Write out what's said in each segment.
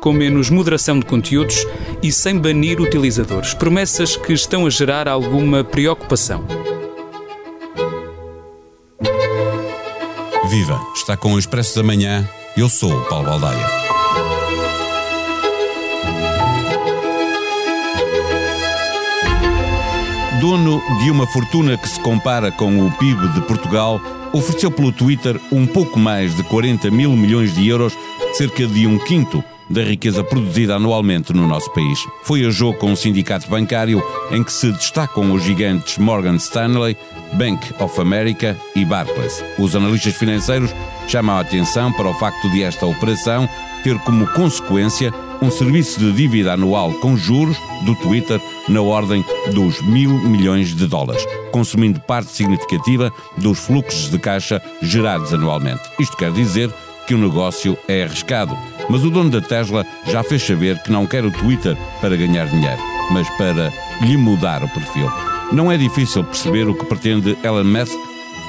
com menos moderação de conteúdos e sem banir utilizadores. Promessas que estão a gerar alguma preocupação. Viva! Está com o Expresso da Manhã. Eu sou o Paulo Baldaia. Dono de uma fortuna que se compara com o PIB de Portugal, ofereceu pelo Twitter um pouco mais de 40 mil milhões de euros, cerca de um quinto da riqueza produzida anualmente no nosso país. Foi a jogo com o sindicato bancário em que se destacam os gigantes Morgan Stanley, Bank of America e Barclays. Os analistas financeiros chamam a atenção para o facto de esta operação ter como consequência um serviço de dívida anual com juros do Twitter na ordem dos mil milhões de dólares, consumindo parte significativa dos fluxos de caixa gerados anualmente. Isto quer dizer que o negócio é arriscado, mas o dono da Tesla já fez saber que não quer o Twitter para ganhar dinheiro, mas para lhe mudar o perfil. Não é difícil perceber o que pretende Elon Musk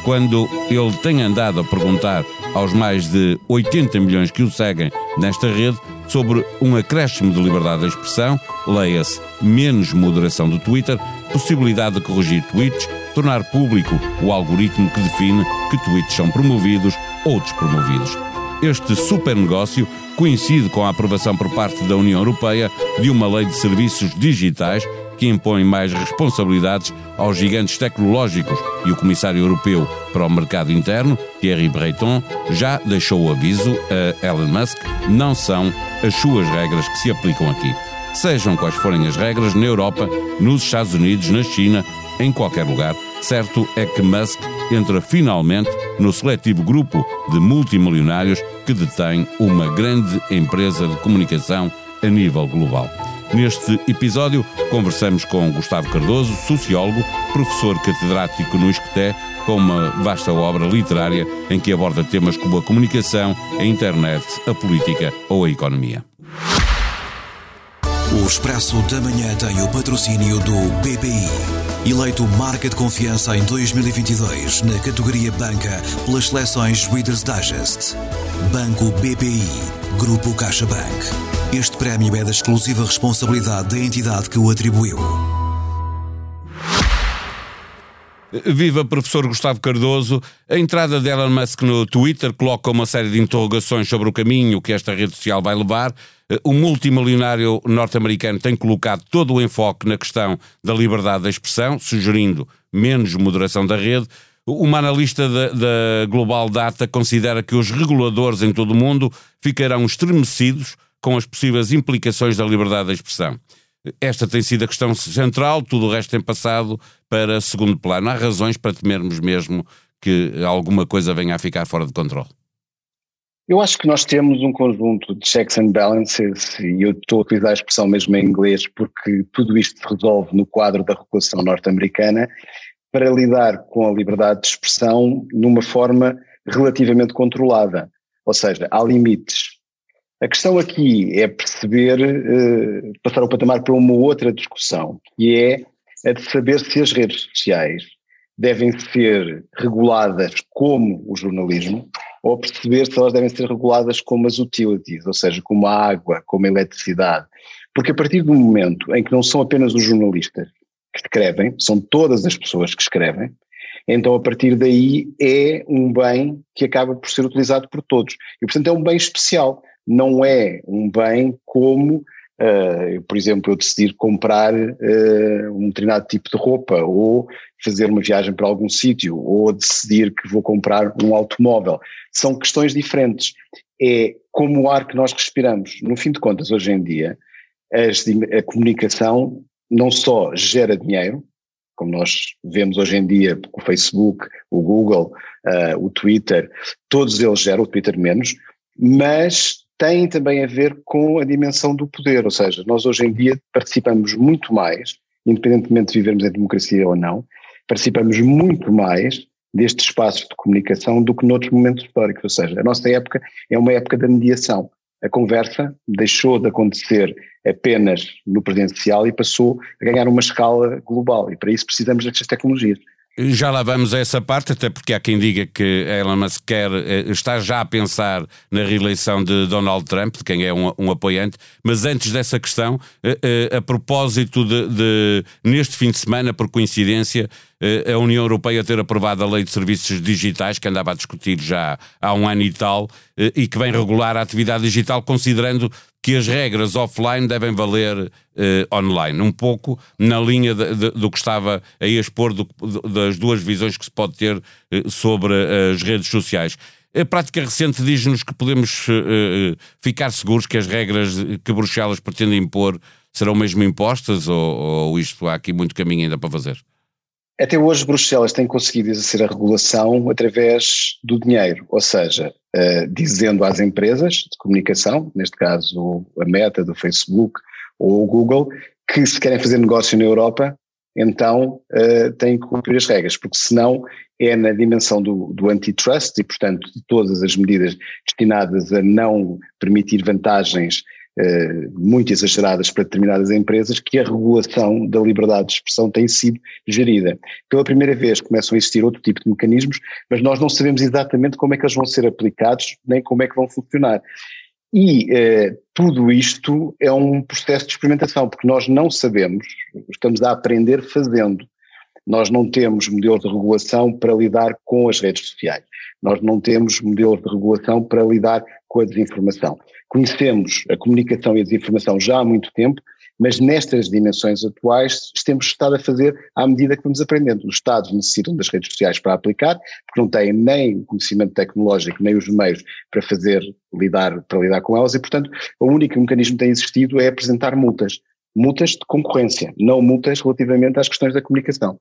quando ele tem andado a perguntar aos mais de 80 milhões que o seguem nesta rede sobre um acréscimo de liberdade de expressão, leia-se menos moderação do Twitter, possibilidade de corrigir tweets, tornar público o algoritmo que define que tweets são promovidos ou despromovidos. Este super negócio coincide com a aprovação por parte da União Europeia de uma lei de serviços digitais que impõe mais responsabilidades aos gigantes tecnológicos e o Comissário Europeu para o Mercado Interno, Thierry Breton, já deixou o aviso a Elon Musk: não são as suas regras que se aplicam aqui. Sejam quais forem as regras na Europa, nos Estados Unidos, na China, em qualquer lugar, certo é que Musk entra finalmente no seletivo grupo de multimilionários que detém uma grande empresa de comunicação a nível global. Neste episódio, conversamos com Gustavo Cardoso, sociólogo, professor catedrático no Isqueté, com uma vasta obra literária em que aborda temas como a comunicação, a internet, a política ou a economia. O Expresso da Manhã tem o patrocínio do BPI. Eleito Marca de Confiança em 2022 na categoria Banca pelas seleções Reader's Digest. Banco BPI. Grupo CaixaBank. Este prémio é da exclusiva responsabilidade da entidade que o atribuiu. Viva professor Gustavo Cardoso. A entrada de Elon Musk no Twitter coloca uma série de interrogações sobre o caminho que esta rede social vai levar. O multimilionário norte-americano tem colocado todo o enfoque na questão da liberdade da expressão, sugerindo menos moderação da rede. Uma analista da, da Global Data considera que os reguladores em todo o mundo ficarão estremecidos com as possíveis implicações da liberdade de expressão. Esta tem sido a questão central, tudo o resto tem passado para segundo plano. Há razões para temermos mesmo que alguma coisa venha a ficar fora de controle. Eu acho que nós temos um conjunto de checks and balances, e eu estou a utilizar a expressão mesmo em inglês porque tudo isto se resolve no quadro da regulação norte-americana, para lidar com a liberdade de expressão numa forma relativamente controlada. Ou seja, há limites a questão aqui é perceber, uh, passar o patamar para uma outra discussão, que é a de saber se as redes sociais devem ser reguladas como o jornalismo ou perceber se elas devem ser reguladas como as utilities, ou seja, como a água, como a eletricidade. Porque a partir do momento em que não são apenas os jornalistas que escrevem, são todas as pessoas que escrevem, então a partir daí é um bem que acaba por ser utilizado por todos. E portanto é um bem especial não é um bem como, uh, por exemplo, eu decidir comprar uh, um determinado tipo de roupa ou fazer uma viagem para algum sítio ou decidir que vou comprar um automóvel. São questões diferentes. É como o ar que nós respiramos. No fim de contas, hoje em dia, as, a comunicação não só gera dinheiro, como nós vemos hoje em dia, o Facebook, o Google, uh, o Twitter, todos eles geram, o Twitter menos, mas tem também a ver com a dimensão do poder, ou seja, nós hoje em dia participamos muito mais, independentemente de vivermos em democracia ou não, participamos muito mais deste espaço de comunicação do que noutros momentos históricos, ou seja, a nossa época é uma época da mediação. A conversa deixou de acontecer apenas no presencial e passou a ganhar uma escala global, e para isso precisamos destas tecnologias. Já lá vamos a essa parte, até porque há quem diga que Elon Musk quer, eh, está já a pensar na reeleição de Donald Trump, de quem é um, um apoiante, mas antes dessa questão, a, eh, a, a propósito de, de, neste fim de semana, por coincidência, a União Europeia ter aprovado a Lei de Serviços Digitais, que andava a discutir já há um ano e tal, e que vem regular a atividade digital, considerando que as regras offline devem valer eh, online, um pouco na linha de, de, do que estava a expor do, das duas visões que se pode ter eh, sobre as redes sociais. A prática recente diz-nos que podemos ficar seguros que as regras que Bruxelas pretende impor serão mesmo impostas ou, ou, isto há aqui muito caminho ainda para fazer? Até hoje Bruxelas tem conseguido exercer a regulação através do dinheiro, ou seja, uh, dizendo às empresas de comunicação, neste caso a Meta do Facebook ou o Google, que se querem fazer negócio na Europa, então uh, têm que cumprir as regras, porque senão é na dimensão do, do antitrust e, portanto, de todas as medidas destinadas a não permitir vantagens muito exageradas para determinadas empresas, que a regulação da liberdade de expressão tem sido gerida. Pela primeira vez começam a existir outro tipo de mecanismos, mas nós não sabemos exatamente como é que eles vão ser aplicados, nem como é que vão funcionar. E eh, tudo isto é um processo de experimentação, porque nós não sabemos, estamos a aprender fazendo. Nós não temos modelos de regulação para lidar com as redes sociais. Nós não temos modelos de regulação para lidar com a desinformação. Conhecemos a comunicação e a desinformação já há muito tempo, mas nestas dimensões atuais temos estado a fazer à medida que vamos aprendendo. Os Estados necessitam das redes sociais para aplicar, porque não têm nem o conhecimento tecnológico, nem os meios para fazer, lidar, para lidar com elas, e portanto o único mecanismo que tem existido é apresentar multas. Multas de concorrência, não multas relativamente às questões da comunicação.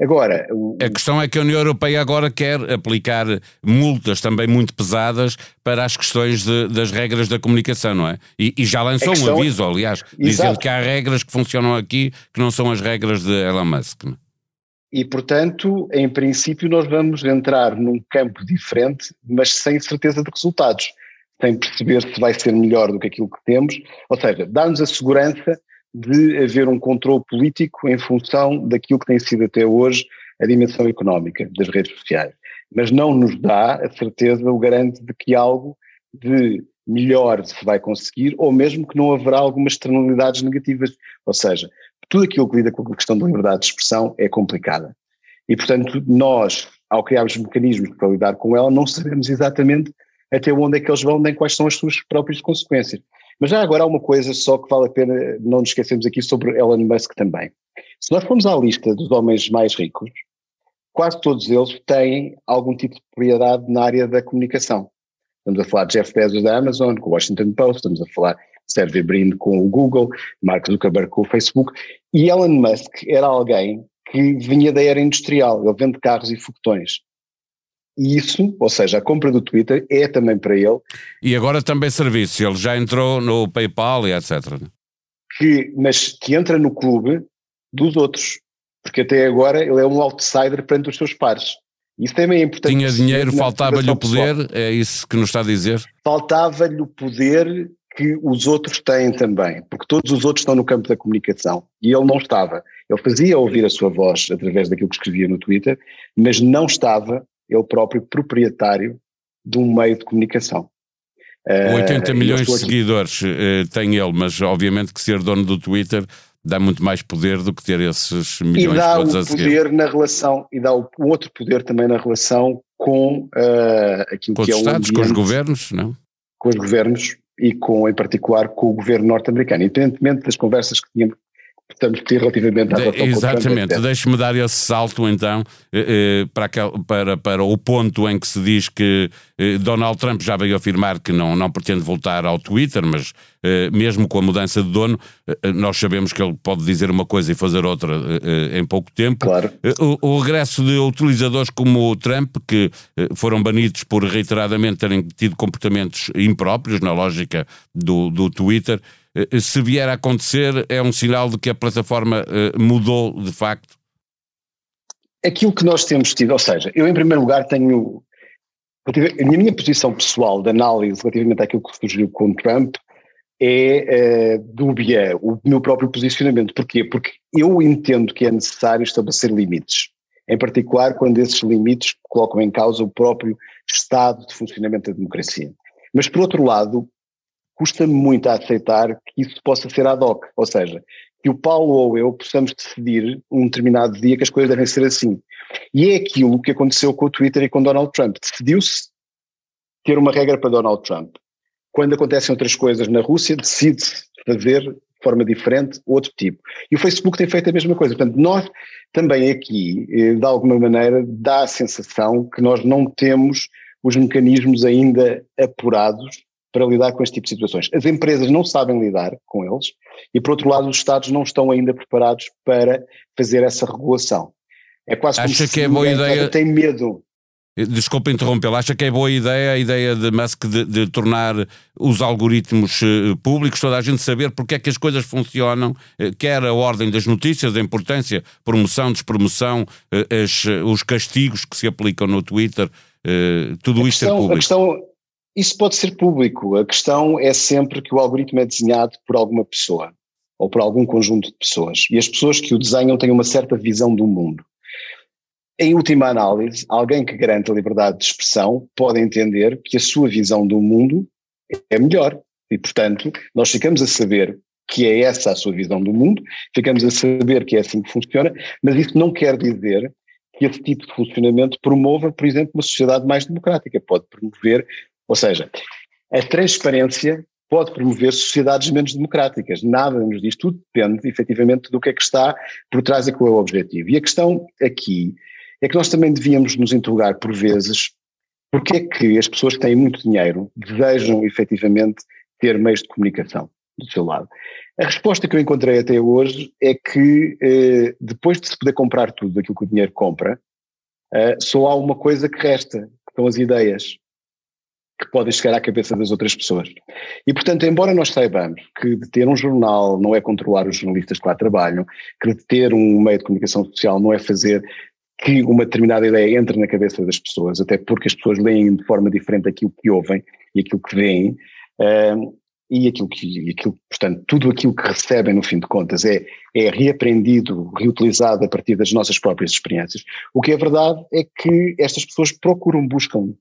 Agora, o... a questão é que a União Europeia agora quer aplicar multas também muito pesadas para as questões de, das regras da comunicação, não é? E, e já lançou questão... um aviso, aliás, Exato. dizendo que há regras que funcionam aqui que não são as regras de Elon Musk. Não? É? E, portanto, em princípio, nós vamos entrar num campo diferente, mas sem certeza de resultados, sem perceber se vai ser melhor do que aquilo que temos, ou seja, dar-nos a segurança de haver um controle político em função daquilo que tem sido até hoje a dimensão económica das redes sociais. Mas não nos dá a certeza, o garante de que algo de melhor se vai conseguir, ou mesmo que não haverá algumas externalidades negativas. Ou seja, tudo aquilo que lida com a questão da liberdade de expressão é complicada. E, portanto, nós, ao criarmos mecanismos para lidar com ela, não sabemos exatamente até onde é que eles vão, nem quais são as suas próprias consequências. Mas já agora há uma coisa só que vale a pena não nos esquecermos aqui sobre Elon Musk também. Se nós formos à lista dos homens mais ricos, quase todos eles têm algum tipo de propriedade na área da comunicação. Estamos a falar de Jeff Bezos da Amazon, com o Washington Post, estamos a falar de Sergey Brin com o Google, Mark Zuckerberg com o Facebook, e Elon Musk era alguém que vinha da era industrial, ele vende carros e foguetões. E isso, ou seja, a compra do Twitter é também para ele. E agora também serviço, ele já entrou no PayPal e etc. Que, mas que entra no clube dos outros, porque até agora ele é um outsider perante os seus pares. Isso também é importante. Tinha dinheiro, faltava-lhe o poder, pessoal. é isso que nos está a dizer? Faltava-lhe o poder que os outros têm também, porque todos os outros estão no campo da comunicação e ele não estava. Ele fazia ouvir a sua voz através daquilo que escrevia no Twitter, mas não estava ele próprio proprietário de um meio de comunicação. 80 uh, milhões de seguidores uh, tem ele, mas obviamente que ser dono do Twitter dá muito mais poder do que ter esses milhões e dá todos o a seguir. poder na relação e dá o, um outro poder também na relação com uh, aquilo com que é o Estados, ambiente, com os governos, não? Com os governos e com, em particular, com o governo norte-americano, independentemente das conversas que tínhamos, estamos ter relativamente à relação de, Exatamente, deixe-me dar esse salto então eh, eh, para, para, para o ponto em que se diz que eh, Donald Trump já veio afirmar que não, não pretende voltar ao Twitter, mas mesmo com a mudança de dono, nós sabemos que ele pode dizer uma coisa e fazer outra em pouco tempo. Claro. O, o regresso de utilizadores como o Trump, que foram banidos por reiteradamente terem tido comportamentos impróprios na lógica do, do Twitter, se vier a acontecer, é um sinal de que a plataforma eh, mudou de facto? Aquilo que nós temos tido, ou seja, eu em primeiro lugar tenho. A minha posição pessoal de análise relativamente àquilo que surgiu com Trump é uh, dúbia o meu próprio posicionamento. Porquê? Porque eu entendo que é necessário estabelecer limites. em particular quando esses limites colocam em causa o próprio estado de funcionamento da democracia. Mas, por outro lado, custa-me muito a aceitar que isso possa ser ad hoc, ou seja, que o Paulo ou eu possamos decidir um determinado dia que as coisas devem ser assim. E é aquilo que aconteceu com o Twitter e com Donald Trump. Decidiu-se ter uma regra para Donald Trump. Quando acontecem outras coisas na Rússia, decide-se fazer de forma diferente outro tipo. E o Facebook tem feito a mesma coisa. Portanto, nós também aqui, eh, de alguma maneira, dá a sensação que nós não temos os mecanismos ainda apurados para lidar com este tipo de situações. As empresas não sabem lidar com eles e, por outro lado, os Estados não estão ainda preparados para fazer essa regulação. É quase Acha como que é boa ideia. Tem medo. Desculpa interrompê-lo, acha que é boa ideia a ideia de Musk de, de, tornar os algoritmos uh, públicos, toda a gente saber porque é que as coisas funcionam, uh, quer a ordem das notícias, a importância, promoção, despromoção, as, os castigos que se aplicam no Twitter, tudo a isto questão, é público? A questão, isso pode ser público, a questão é sempre que o algoritmo é desenhado por alguma pessoa ou por algum conjunto de pessoas e as pessoas que o desenham têm uma certa visão do mundo. Em última análise, alguém que garante a liberdade de expressão pode entender que a sua visão do mundo é melhor. E, portanto, nós ficamos a saber que é essa a sua visão do mundo, ficamos a saber que é assim que funciona, mas isso não quer dizer que esse tipo de funcionamento promova, por exemplo, uma sociedade mais democrática. Pode promover, ou seja, a transparência pode promover sociedades menos democráticas. Nada nos diz, tudo depende efetivamente do que é que está por trás e qual é o objetivo. E a questão aqui é que nós também devíamos nos interrogar por vezes porque é que as pessoas que têm muito dinheiro desejam efetivamente ter meios de comunicação do seu lado. A resposta que eu encontrei até hoje é que eh, depois de se poder comprar tudo aquilo que o dinheiro compra, eh, só há uma coisa que resta, que são as ideias que podem chegar à cabeça das outras pessoas. E, portanto, embora nós saibamos que de ter um jornal não é controlar os jornalistas que lá trabalham, que de ter um meio de comunicação social não é fazer que uma determinada ideia entre na cabeça das pessoas, até porque as pessoas leem de forma diferente aquilo que ouvem e aquilo que veem, uh, e aquilo que, aquilo, portanto, tudo aquilo que recebem no fim de contas é, é reaprendido, reutilizado a partir das nossas próprias experiências. O que é verdade é que estas pessoas procuram, buscam,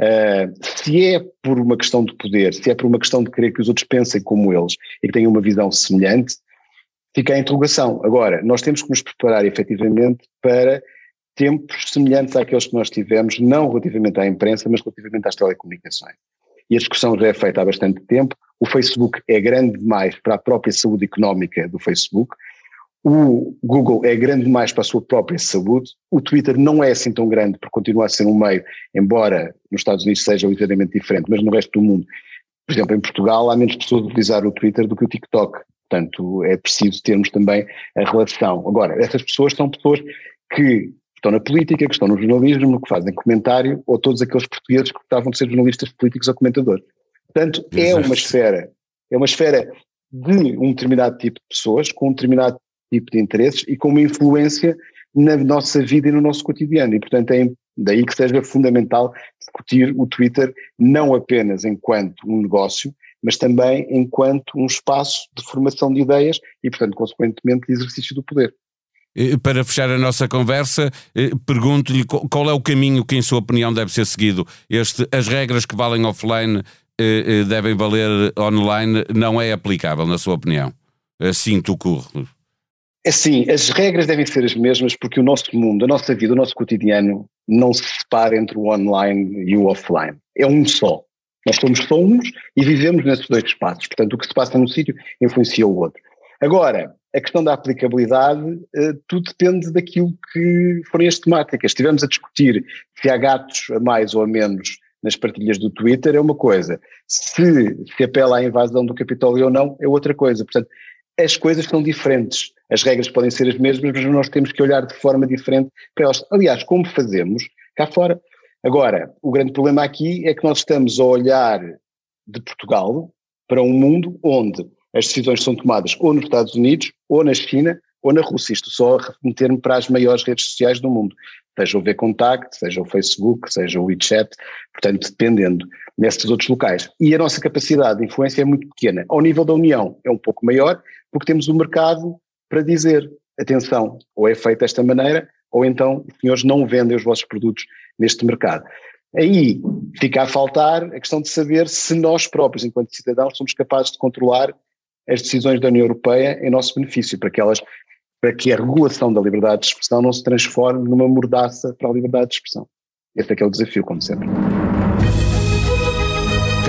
uh, se é por uma questão de poder, se é por uma questão de querer que os outros pensem como eles e que tenham uma visão semelhante, fica a interrogação. Agora, nós temos que nos preparar efetivamente para tempos semelhantes àqueles que nós tivemos, não relativamente à imprensa, mas relativamente às telecomunicações. E a discussão já é feita há bastante tempo. O Facebook é grande demais para a própria saúde económica do Facebook. O Google é grande demais para a sua própria saúde. O Twitter não é assim tão grande porque continua a ser um meio, embora nos Estados Unidos seja ligeiramente diferente, mas no resto do mundo, por exemplo, em Portugal há menos pessoas a utilizar o Twitter do que o TikTok. Portanto, é preciso termos também a relação. Agora, essas pessoas são pessoas que estão na política, que estão no jornalismo, que fazem comentário, ou todos aqueles portugueses que gostavam de ser jornalistas políticos ou comentadores. Portanto, é uma esfera, é uma esfera de um determinado tipo de pessoas, com um determinado tipo de interesses e com uma influência na nossa vida e no nosso cotidiano. E, portanto, é daí que seja fundamental discutir o Twitter não apenas enquanto um negócio, mas também enquanto um espaço de formação de ideias e, portanto, consequentemente, de exercício do poder. Para fechar a nossa conversa, pergunto-lhe qual é o caminho que, em sua opinião, deve ser seguido. Este, as regras que valem offline devem valer online, não é aplicável, na sua opinião? Assim, tu curro. É sim, as regras devem ser as mesmas porque o nosso mundo, a nossa vida, o nosso cotidiano não se separa entre o online e o offline. É um só. Nós somos só uns e vivemos nesses dois espaços. Portanto, o que se passa num sítio influencia o outro. Agora, a questão da aplicabilidade, uh, tudo depende daquilo que forem as temáticas. Estivemos a discutir se há gatos a mais ou a menos nas partilhas do Twitter, é uma coisa. Se se apela à invasão do Capitólio ou não, é outra coisa. Portanto, as coisas são diferentes. As regras podem ser as mesmas, mas nós temos que olhar de forma diferente para elas. Aliás, como fazemos cá fora. Agora, o grande problema aqui é que nós estamos a olhar de Portugal para um mundo onde as decisões são tomadas ou nos Estados Unidos, ou na China, ou na Rússia. Isto só remeter-me para as maiores redes sociais do mundo. Seja o VKontakte, seja o Facebook, seja o WeChat, portanto, dependendo nesses outros locais. E a nossa capacidade de influência é muito pequena. Ao nível da União é um pouco maior, porque temos o um mercado para dizer, atenção, ou é feito desta maneira, ou então os senhores não vendem os vossos produtos neste mercado. Aí fica a faltar a questão de saber se nós próprios, enquanto cidadãos, somos capazes de controlar as decisões da União Europeia em nosso benefício, para que elas para que a regulação da liberdade de expressão não se transforme numa mordaça para a liberdade de expressão. Esse é é o desafio, como sempre.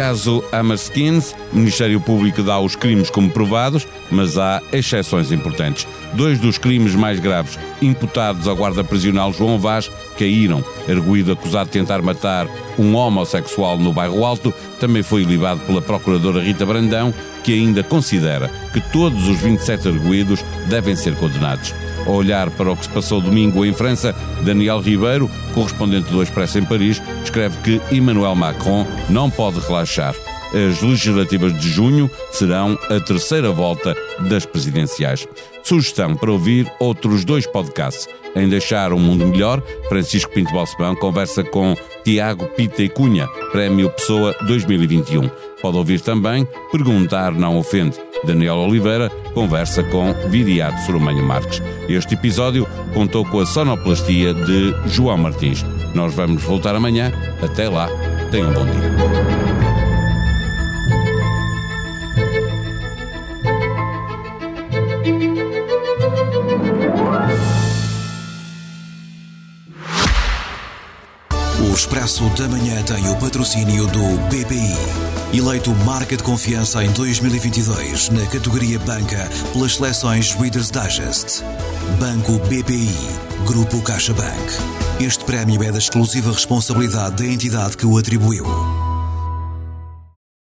Caso Hammerskins, o Ministério Público dá os crimes como provados, mas há exceções importantes. Dois dos crimes mais graves imputados ao guarda prisional João Vaz caíram. Arguído acusado de tentar matar um homossexual no bairro Alto, também foi libado pela procuradora Rita Brandão, que ainda considera que todos os 27 arguídos devem ser condenados. A olhar para o que se passou domingo em França, Daniel Ribeiro, correspondente do Expresso em Paris, escreve que Emmanuel Macron não pode relaxar. As legislativas de junho serão a terceira volta das presidenciais. Sugestão para ouvir outros dois podcasts. Em Deixar o Mundo Melhor, Francisco Pinto Balsemão conversa com Tiago Pita e Cunha, Prémio Pessoa 2021. Pode ouvir também Perguntar Não Ofende. Daniel Oliveira conversa com Viriato Soromanho Marques. Este episódio contou com a sonoplastia de João Martins. Nós vamos voltar amanhã. Até lá. Tenham um bom dia. O Expresso da Manhã tem o patrocínio do BPI eleito marca de confiança em 2022 na categoria Banca pelas seleções Reader's Digest. Banco BPI, Grupo CaixaBank. Este prémio é da exclusiva responsabilidade da entidade que o atribuiu.